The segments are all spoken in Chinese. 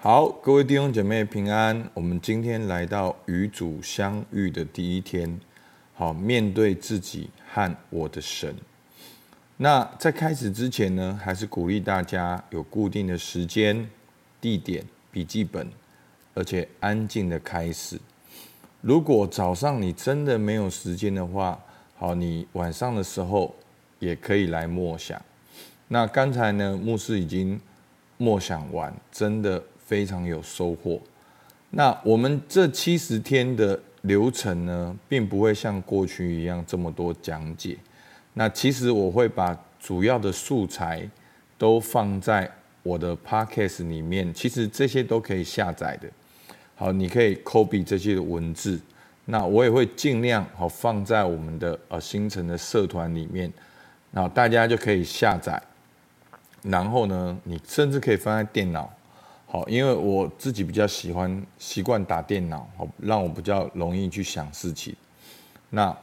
好，各位弟兄姐妹平安。我们今天来到与主相遇的第一天，好，面对自己和我的神。那在开始之前呢，还是鼓励大家有固定的时间、地点、笔记本，而且安静的开始。如果早上你真的没有时间的话，好，你晚上的时候也可以来默想。那刚才呢，牧师已经默想完，真的。非常有收获。那我们这七十天的流程呢，并不会像过去一样这么多讲解。那其实我会把主要的素材都放在我的 Podcast 里面，其实这些都可以下载的。好，你可以 copy 这些的文字。那我也会尽量好放在我们的呃新城的社团里面，然后大家就可以下载。然后呢，你甚至可以放在电脑。好，因为我自己比较喜欢习惯打电脑，好，让我比较容易去想事情。那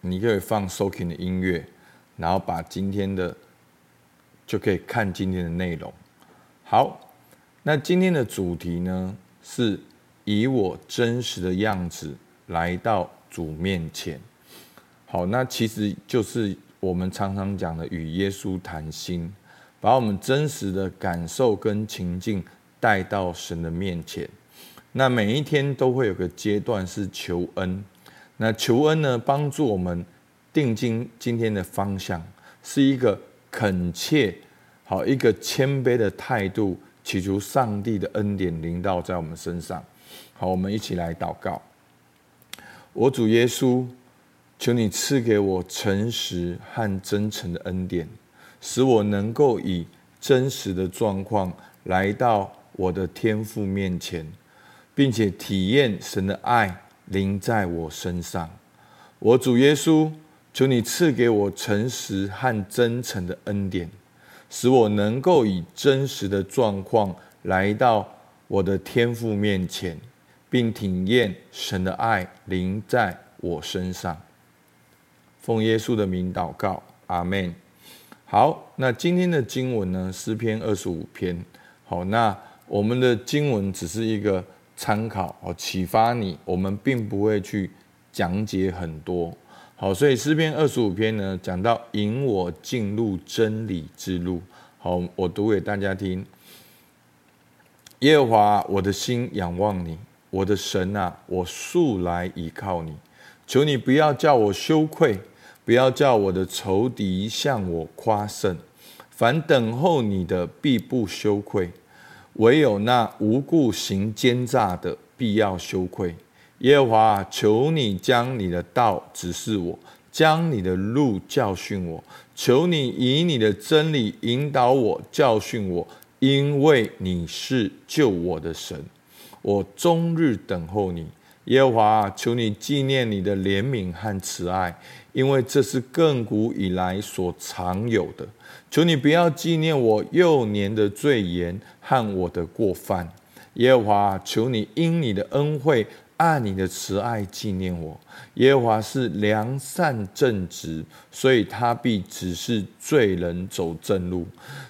你可以放 soaking 的音乐，然后把今天的就可以看今天的内容。好，那今天的主题呢，是以我真实的样子来到主面前。好，那其实就是我们常常讲的与耶稣谈心。把我们真实的感受跟情境带到神的面前。那每一天都会有个阶段是求恩。那求恩呢，帮助我们定睛今天的方向，是一个恳切、好一个谦卑的态度，祈求上帝的恩典临到在我们身上。好，我们一起来祷告。我主耶稣，求你赐给我诚实和真诚的恩典。使我能够以真实的状况来到我的天父面前，并且体验神的爱临在我身上。我主耶稣，求你赐给我诚实和真诚的恩典，使我能够以真实的状况来到我的天父面前，并体验神的爱临在我身上。奉耶稣的名祷告，阿门。好，那今天的经文呢？诗篇二十五篇。好，那我们的经文只是一个参考哦，启发你。我们并不会去讲解很多。好，所以诗篇二十五篇呢，讲到引我进入真理之路。好，我读给大家听。耶和华，我的心仰望你，我的神啊，我素来倚靠你。求你不要叫我羞愧。不要叫我的仇敌向我夸胜，凡等候你的必不羞愧，唯有那无故行奸诈的必要羞愧。耶和华，求你将你的道指示我，将你的路教训我。求你以你的真理引导我，教训我，因为你是救我的神。我终日等候你。耶和华，求你纪念你的怜悯和慈爱，因为这是亘古以来所常有的。求你不要纪念我幼年的罪言和我的过犯。耶和华，求你因你的恩惠，按你的慈爱纪念我。耶和华是良善正直，所以他必指示罪人走正路。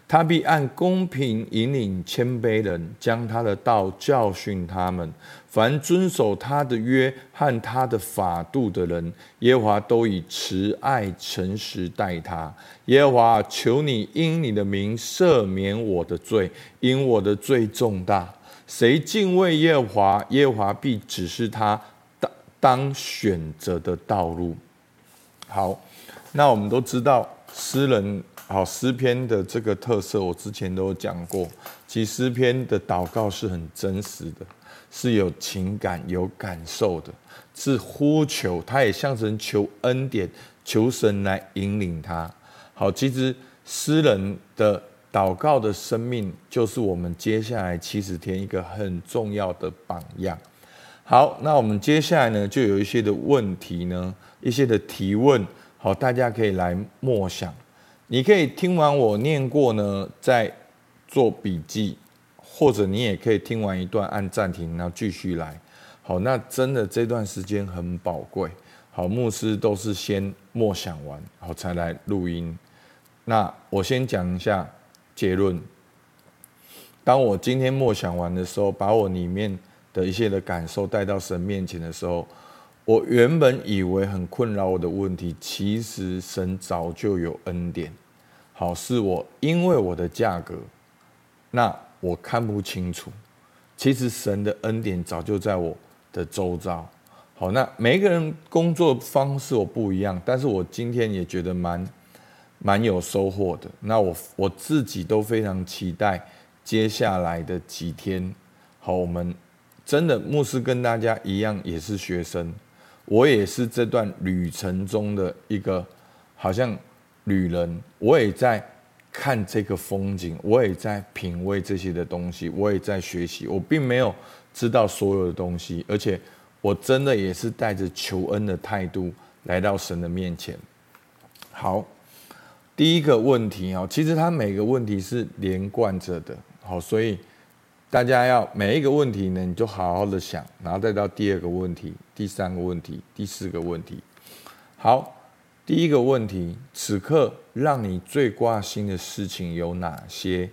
他必按公平引领谦卑人，将他的道教训他们。凡遵守他的约和他的法度的人，耶和华都以慈爱诚实待他。耶和华，求你因你的名赦免我的罪，因我的罪重大。谁敬畏耶和华，耶和华必指示他当当选择的道路。好，那我们都知道诗人。好，诗篇的这个特色，我之前都有讲过。其实诗篇的祷告是很真实的，是有情感、有感受的，是呼求，他也向神求恩典，求神来引领他。好，其实诗人的祷告的生命，就是我们接下来七十天一个很重要的榜样。好，那我们接下来呢，就有一些的问题呢，一些的提问，好，大家可以来默想。你可以听完我念过呢，再做笔记，或者你也可以听完一段按暂停，然后继续来。好，那真的这段时间很宝贵。好，牧师都是先默想完，好才来录音。那我先讲一下结论。当我今天默想完的时候，把我里面的一些的感受带到神面前的时候，我原本以为很困扰我的问题，其实神早就有恩典。好，是我因为我的价格，那我看不清楚。其实神的恩典早就在我的周遭。好，那每一个人工作方式我不一样，但是我今天也觉得蛮蛮有收获的。那我我自己都非常期待接下来的几天。好，我们真的牧师跟大家一样也是学生，我也是这段旅程中的一个好像旅人，我也在看这个风景，我也在品味这些的东西，我也在学习。我并没有知道所有的东西，而且。我真的也是带着求恩的态度来到神的面前。好，第一个问题啊，其实它每个问题是连贯着的。好，所以大家要每一个问题呢，你就好好的想，然后再到第二个问题、第三个问题、第四个问题。好，第一个问题，此刻让你最挂心的事情有哪些？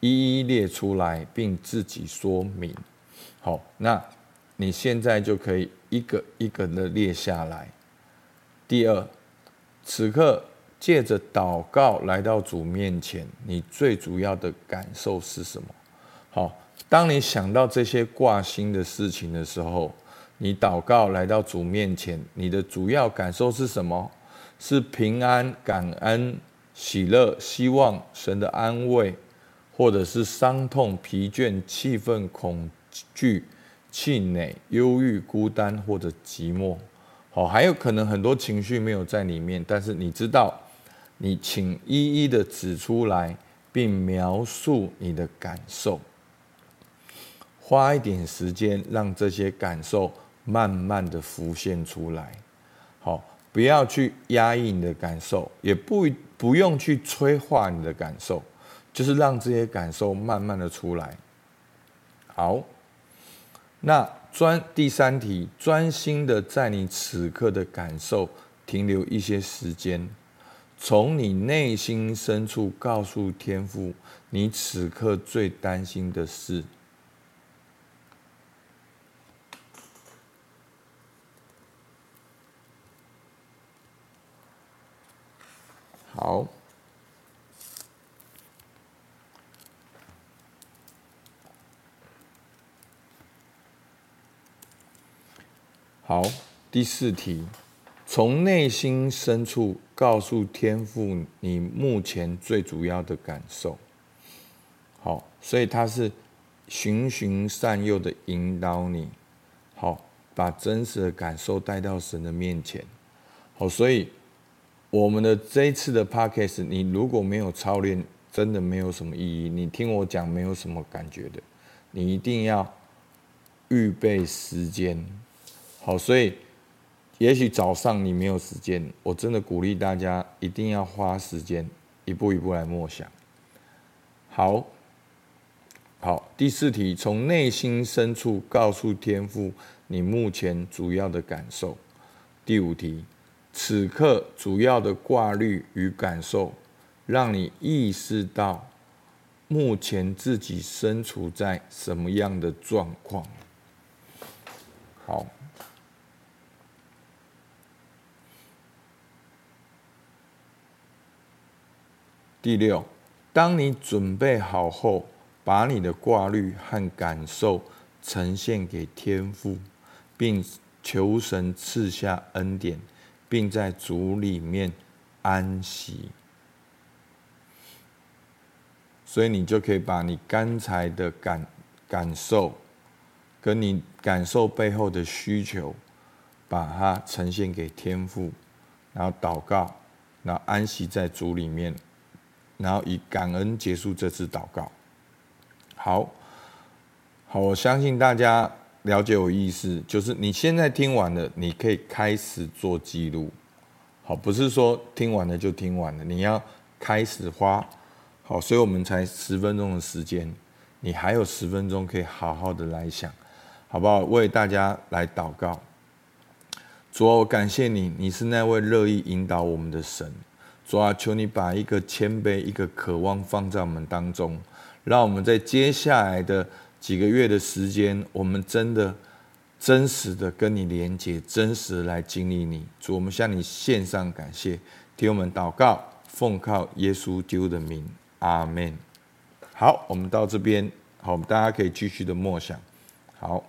一一列出来，并自己说明。好，那。你现在就可以一个一个的列下来。第二，此刻借着祷告来到主面前，你最主要的感受是什么？好，当你想到这些挂心的事情的时候，你祷告来到主面前，你的主要感受是什么？是平安、感恩、喜乐、希望、神的安慰，或者是伤痛、疲倦、气愤、恐惧？气馁、忧郁、孤单或者寂寞，好，还有可能很多情绪没有在里面，但是你知道，你请一一的指出来，并描述你的感受，花一点时间让这些感受慢慢的浮现出来，好，不要去压抑你的感受，也不不用去催化你的感受，就是让这些感受慢慢的出来，好。那专第三题，专心的在你此刻的感受停留一些时间，从你内心深处告诉天父，你此刻最担心的事。好。好，第四题，从内心深处告诉天父你目前最主要的感受。好，所以他是循循善诱的引导你，好，把真实的感受带到神的面前。好，所以我们的这一次的 Podcast，你如果没有操练，真的没有什么意义。你听我讲，没有什么感觉的，你一定要预备时间。好，所以也许早上你没有时间，我真的鼓励大家一定要花时间，一步一步来默想。好，好，第四题，从内心深处告诉天赋你目前主要的感受。第五题，此刻主要的挂虑与感受，让你意识到目前自己身处在什么样的状况。好。第六，当你准备好后，把你的挂虑和感受呈现给天父，并求神赐下恩典，并在主里面安息。所以你就可以把你刚才的感感受，跟你感受背后的需求，把它呈现给天父，然后祷告，然后安息在主里面。然后以感恩结束这次祷告。好，好，我相信大家了解我意思，就是你现在听完了，你可以开始做记录。好，不是说听完了就听完了，你要开始花。好，所以我们才十分钟的时间，你还有十分钟可以好好的来想，好不好？为大家来祷告。主啊，我感谢你，你是那位乐意引导我们的神。主啊，求你把一个谦卑、一个渴望放在我们当中，让我们在接下来的几个月的时间，我们真的真实的跟你连接，真实来经历你。主，我们向你献上感谢，替我们祷告，奉靠耶稣基督的名，阿门。好，我们到这边，好，我们大家可以继续的默想。好。